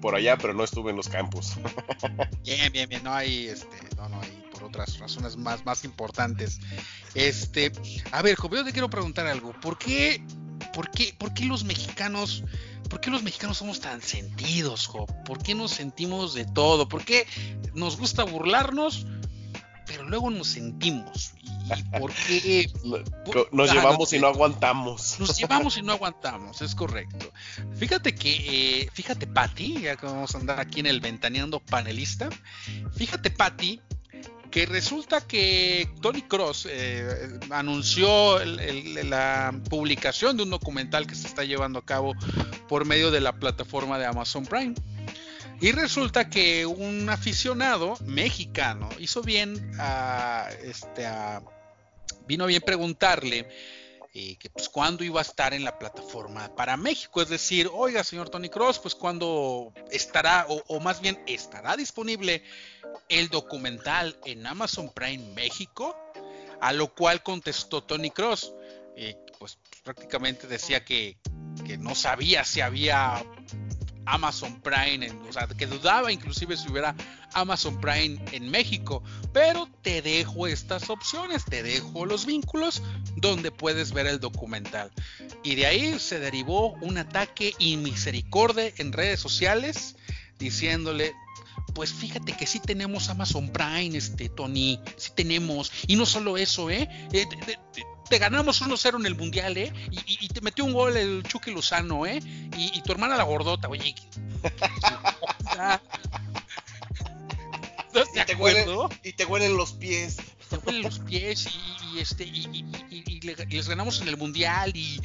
por allá, pero no estuve en los campos. [LAUGHS] bien, bien, bien. No hay, este, no, no hay por otras razones más, más importantes. Este, a ver, Job, yo te quiero preguntar algo. ¿Por qué ¿por qué, por qué los mexicanos, por qué los mexicanos somos tan sentidos, Job? ¿Por qué nos sentimos de todo? ¿Por qué nos gusta burlarnos, pero luego nos sentimos? ¿Y por qué? nos llevamos y no aguantamos. Nos llevamos y no aguantamos, es correcto. Fíjate que, eh, fíjate, Patti, ya que vamos a andar aquí en el ventaneando panelista, fíjate, Patti, que resulta que Tony Cross eh, anunció la publicación de un documental que se está llevando a cabo por medio de la plataforma de Amazon Prime. Y resulta que un aficionado mexicano hizo bien a, este, vino bien preguntarle eh, que pues cuándo iba a estar en la plataforma para México. Es decir, oiga, señor Tony Cross, pues cuándo estará, o, más bien estará disponible el documental en Amazon Prime México. A lo cual contestó Tony Cross, eh, pues prácticamente decía que, que no sabía si había Amazon Prime, o sea, que dudaba inclusive si hubiera Amazon Prime en México, pero te dejo estas opciones, te dejo los vínculos donde puedes ver el documental. Y de ahí se derivó un ataque inmisericordia en redes sociales diciéndole pues fíjate que sí tenemos Amazon Prime, este Tony, sí tenemos. Y no solo eso, ¿eh? eh te ganamos 1-0 en el mundial, ¿eh? Y, te metió un gol el Chucky Lozano, ¿eh? Y, tu hermana la gordota, oye. [LAUGHS] ¿Te y, te huelen, y te huelen los pies. Te huelen los pies y, este y, les ganamos en el mundial y,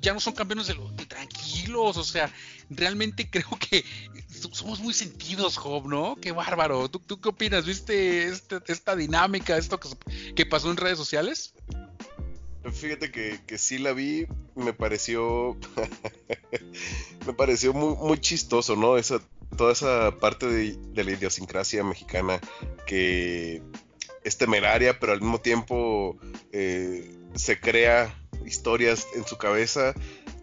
ya no son campeones de, los tranquilos, o sea, realmente [LAUGHS] creo que somos muy sentidos, Job, ¿no? Qué bárbaro. ¿Tú, tú qué opinas? ¿Viste este, esta dinámica, esto que, que pasó en redes sociales? Fíjate que, que sí la vi, me pareció. [LAUGHS] me pareció muy, muy chistoso, ¿no? Esa, toda esa parte de, la idiosincrasia mexicana que es temeraria, pero al mismo tiempo eh, se crea historias en su cabeza.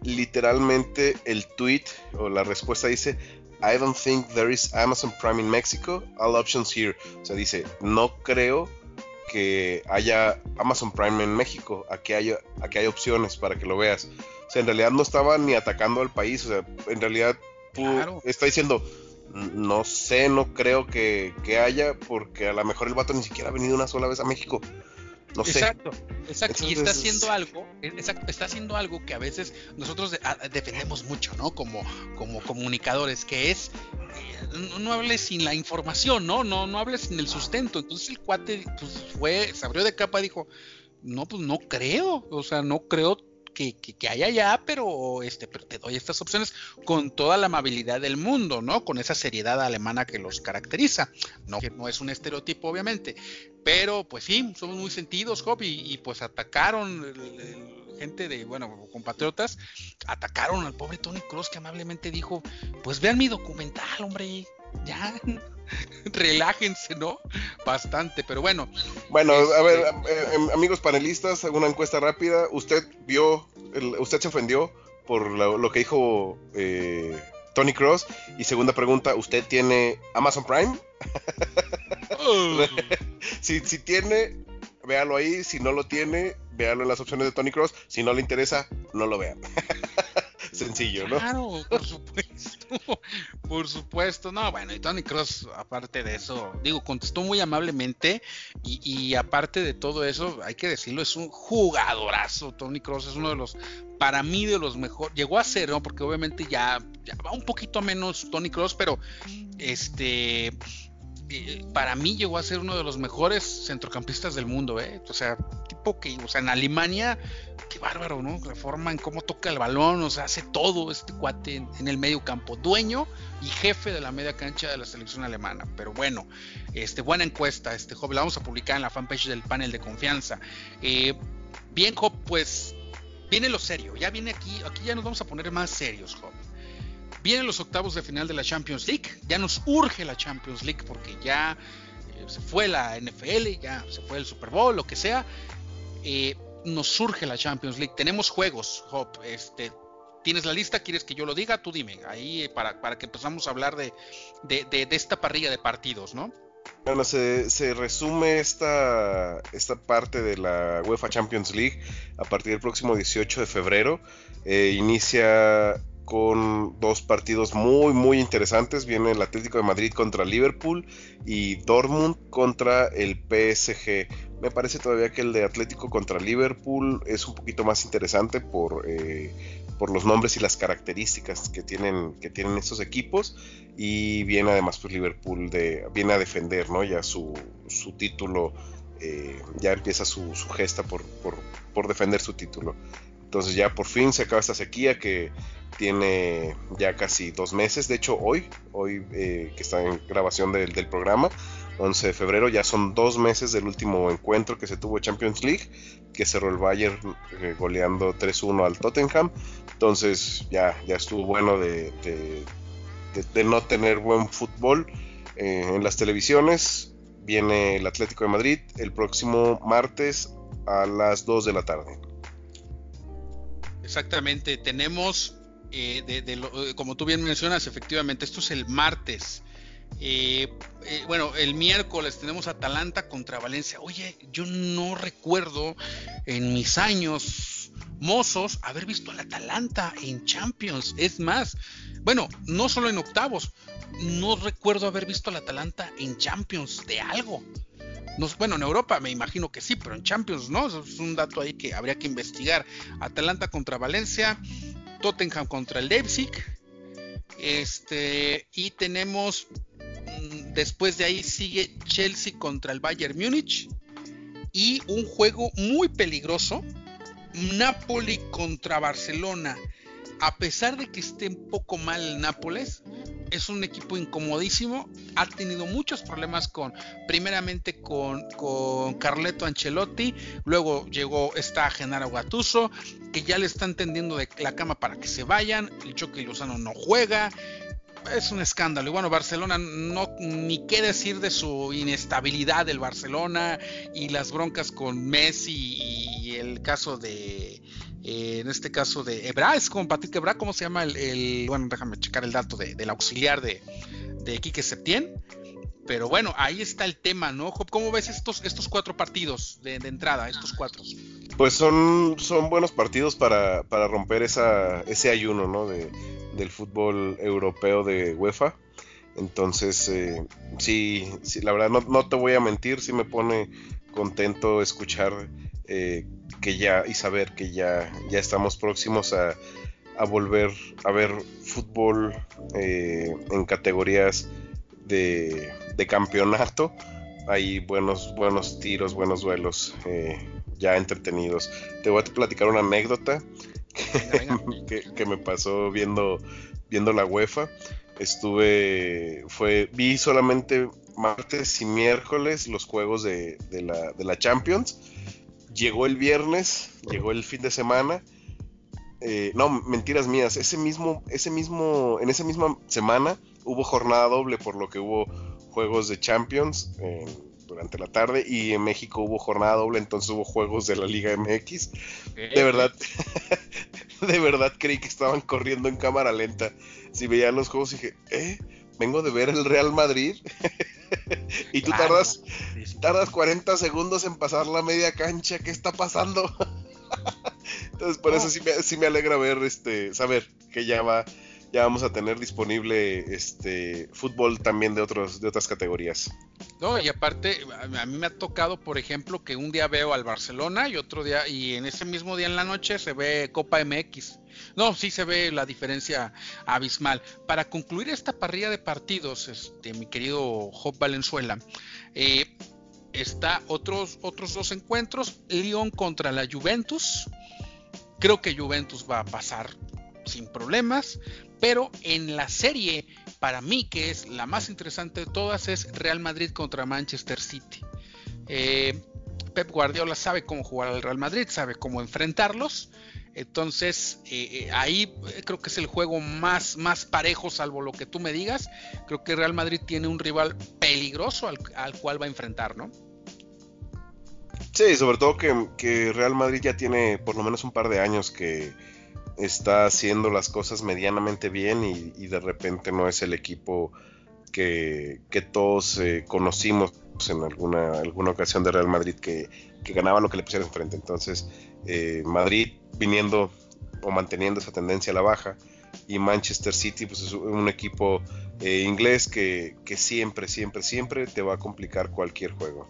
Literalmente el tweet o la respuesta dice: I don't think there is Amazon Prime in Mexico. All options here. O sea, dice: No creo que haya Amazon Prime en México, aquí hay, aquí hay opciones para que lo veas. O sea, en realidad no estaba ni atacando al país, o sea, en realidad está diciendo, no sé, no creo que, haya, porque a lo mejor el vato ni siquiera ha venido una sola vez a México. No sé. Exacto, exacto. y está haciendo algo, está haciendo algo que a veces nosotros defendemos mucho, ¿no? Como, como comunicadores, que es no, hables sin la información, ¿no? No, no hables sin el sustento. Entonces el cuate pues, fue, se abrió de capa y dijo, no, pues no creo, o sea, no creo que, que, haya ya, pero este, pero te doy estas opciones con toda la amabilidad del mundo, ¿no? Con esa seriedad alemana que los caracteriza. No, que no es un estereotipo, obviamente. Pero, pues sí, somos muy sentidos, Job, y, pues atacaron gente de, bueno, compatriotas, atacaron al pobre Tony Cross que amablemente dijo, pues vean mi documental, hombre, ya. [LAUGHS] relájense, ¿no? Bastante, pero bueno. Bueno, a ver, este, eh, em, amigos panelistas, una encuesta rápida. ¿Usted vio, usted se ofendió por lo, que dijo eh, Tony Cross? Y segunda pregunta, ¿usted tiene Amazon Prime? Oh. [LAUGHS] si, si tiene, véalo ahí. Si no lo tiene, véalo en las opciones de Tony Cross. Si no le interesa, no lo vean. [LAUGHS] [LAUGHS] Sencillo, ¿no? Claro, por supuesto. [LAUGHS] por supuesto. No, bueno, y Tony Cross, aparte de eso, digo, contestó muy amablemente. Y, aparte de todo eso, hay que decirlo, es un jugadorazo. Tony Cross es uno de los, para mí, de los mejores. Llegó a ser, ¿no? Porque obviamente ya, ya va un poquito menos Tony Cross, pero este para mí llegó a ser uno de los mejores centrocampistas del mundo, ¿eh? O sea, tipo que, o sea, en Alemania, qué bárbaro, ¿no? La forma en cómo toca el balón, o sea, hace todo este cuate en, el medio campo, dueño y jefe de la media cancha de la selección alemana. Pero bueno, este, buena encuesta, este Job, la vamos a publicar en la fanpage del panel de confianza. Eh, bien, Job, pues viene lo serio, ya viene aquí, aquí ya nos vamos a poner más serios, Job. Vienen los octavos de final de la Champions League. Ya nos urge la Champions League porque ya eh, se fue la NFL, ya se fue el Super Bowl, lo que sea. Eh, nos surge la Champions League. Tenemos juegos, Hop. Este, ¿Tienes la lista? ¿Quieres que yo lo diga? Tú dime, ahí eh, para, para que empezamos a hablar de, de, esta parrilla de partidos, ¿no? Bueno, se, resume esta, esta parte de la UEFA Champions League a partir del próximo 18 de febrero. inicia con dos partidos muy muy interesantes. Viene el Atlético de Madrid contra Liverpool y Dortmund contra el PSG. Me parece todavía que el de Atlético contra Liverpool es un poquito más interesante por, eh, por los nombres y las características que tienen, que tienen estos equipos. Y viene además pues Liverpool de, viene a defender ¿no? ya su, su título. Eh, ya empieza su, gesta por, por, por defender su título. Entonces ya por fin se acaba esta sequía que tiene ya casi dos meses. De hecho, hoy, hoy eh, que está en grabación del, programa, 11 de febrero, ya son dos meses del último encuentro que se tuvo Champions League, que cerró el Bayern eh, goleando 3-1 al Tottenham. Entonces ya, ya estuvo bueno de, no tener buen fútbol eh, en las televisiones. Viene el Atlético de Madrid el próximo martes a las 2 de la tarde. Exactamente, tenemos eh, de, eh, como tú bien mencionas, efectivamente, esto es el martes. Eh, bueno, el miércoles tenemos Atalanta contra Valencia. Oye, yo no recuerdo en mis años mozos haber visto al Atalanta en Champions. Es más, bueno, no solo en octavos, no recuerdo haber visto al Atalanta en Champions de algo. Bueno, en Europa me imagino que sí, pero en Champions no. es un dato ahí que habría que investigar. Atalanta contra Valencia. Tottenham contra el Leipzig. Este, y tenemos mm, después de ahí sigue Chelsea contra el Bayern Múnich y un juego muy peligroso, Napoli contra Barcelona a pesar de que esté un poco mal Nápoles, es un equipo incomodísimo. Ha tenido muchos problemas con, primeramente con, con Carleto Ancelotti, luego llegó está Genaro Gattuso, que ya le están tendiendo de la cama para que se vayan. El Choque Lozano no juega. Es un escándalo. Y bueno, Barcelona no ni qué decir de su inestabilidad del Barcelona y las broncas con Messi y el caso de eh, en este caso de Ebra, es como Patrick Ebra, ¿cómo se llama el, bueno, déjame checar el dato de, del auxiliar de, de Quique Septién. Pero bueno, ahí está el tema, ¿no? ¿Cómo ves estos, estos cuatro partidos de, entrada, estos cuatro? Pues son, son buenos partidos para, para romper esa, ese ayuno, ¿no? De, del fútbol europeo de UEFA. Entonces, eh, sí, sí, la verdad no, no, te voy a mentir, sí me pone contento escuchar eh, que ya y saber que ya, ya estamos próximos a, volver a ver fútbol eh, en categorías de, campeonato. Hay buenos, buenos tiros, buenos duelos eh, ya entretenidos. Te voy a platicar una anécdota [LAUGHS] que, me pasó viendo, viendo la UEFA. Estuve, fue, vi solamente martes y miércoles los juegos de, de, la, de la Champions Llegó el viernes, llegó el fin de semana. Eh, no, mentiras mías. Ese mismo, ese mismo, en esa misma semana hubo jornada doble, por lo que hubo juegos de Champions durante la tarde y en México hubo jornada doble, entonces hubo juegos de la Liga MX. De verdad, [LAUGHS] de verdad creí que estaban corriendo en cámara lenta. Si veía los juegos dije, ¿eh? Vengo de ver el Real Madrid. [LAUGHS] y tú tardas, tardas 40 segundos en pasar la media cancha. ¿Qué está pasando? [LAUGHS] Entonces, por eso sí me, sí me alegra ver, este, saber que ya va, ya vamos a tener disponible este fútbol también de otros de otras categorías. No, y aparte a mí me ha tocado, por ejemplo, que un día veo al Barcelona y otro día y en ese mismo día en la noche se ve Copa MX. No, sí se ve la diferencia abismal. Para concluir esta parrilla de partidos, este, mi querido Job Valenzuela, eh, está otros otros dos encuentros, Lyon contra la Juventus. Creo que Juventus va a pasar sin problemas. Pero en la serie, para mí, que es la más interesante de todas, es Real Madrid contra Manchester City. Eh, Pep Guardiola sabe cómo jugar al Real Madrid, sabe cómo enfrentarlos. Entonces, eh, eh, ahí creo que es el juego más, más parejo, salvo lo que tú me digas. Creo que Real Madrid tiene un rival peligroso al, cual va a enfrentar, ¿no? Sí, sobre todo que, Real Madrid ya tiene por lo menos un par de años que, está haciendo las cosas medianamente bien y, de repente no es el equipo que, todos eh, conocimos en alguna, alguna ocasión de Real Madrid que, ganaba lo que le pusieron enfrente. Entonces, eh, Madrid viniendo o manteniendo esa tendencia a la baja y Manchester City pues es un equipo eh, inglés que, que siempre, siempre, siempre te va a complicar cualquier juego.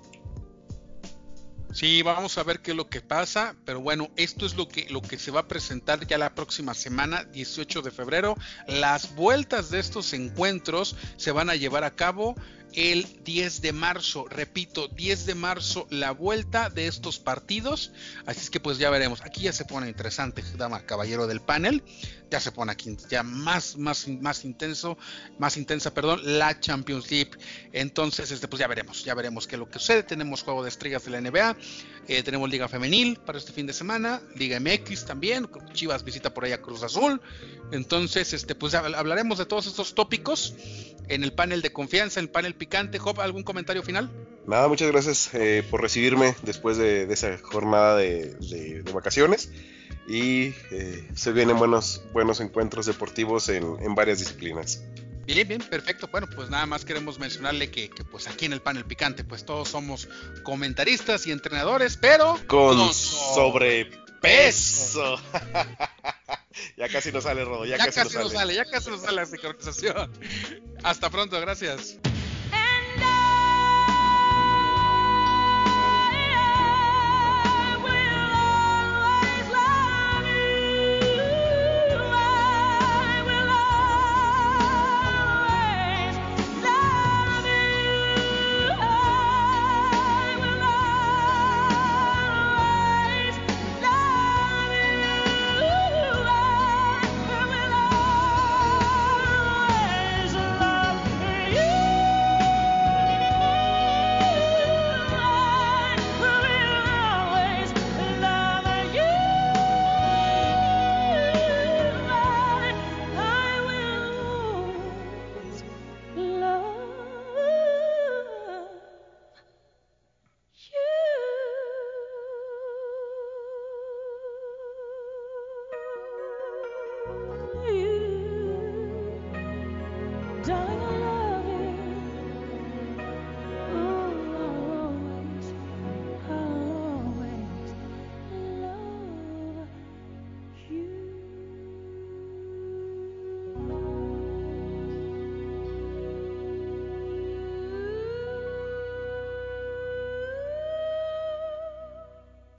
Sí, vamos a ver qué es lo que pasa, pero bueno, esto es lo que, lo que se va a presentar ya la próxima semana, 18 de febrero. Las vueltas de estos encuentros se van a llevar a cabo el 10 de marzo. Repito, 10 de marzo la vuelta de estos partidos. Así es que pues ya veremos. Aquí ya se pone interesante, dama caballero del panel. Ya se pone aquí ya más, más, más intenso, más intensa, perdón, la Champions League. Entonces, este, pues ya veremos, ya veremos qué es lo que sucede. Tenemos juego de estrellas de la NBA, eh, tenemos Liga Femenil para este fin de semana, Liga MX también. Chivas visita por ahí a Cruz Azul. Entonces, este, pues ya hablaremos de todos estos tópicos en el panel de confianza, en el panel picante. Job, ¿algún comentario final? Nada, muchas gracias eh, por recibirme después de, esa jornada de, vacaciones. Y eh, se vienen buenos, buenos encuentros deportivos en, varias disciplinas. Bien, bien, perfecto. Bueno, pues nada más queremos mencionarle que, pues aquí en el panel picante, pues todos somos comentaristas y entrenadores, pero con, sobrepeso. [LAUGHS] ya casi nos sale, Rodo. Ya, casi, nos sale. Ya casi nos sale la sincronización. Hasta pronto, gracias.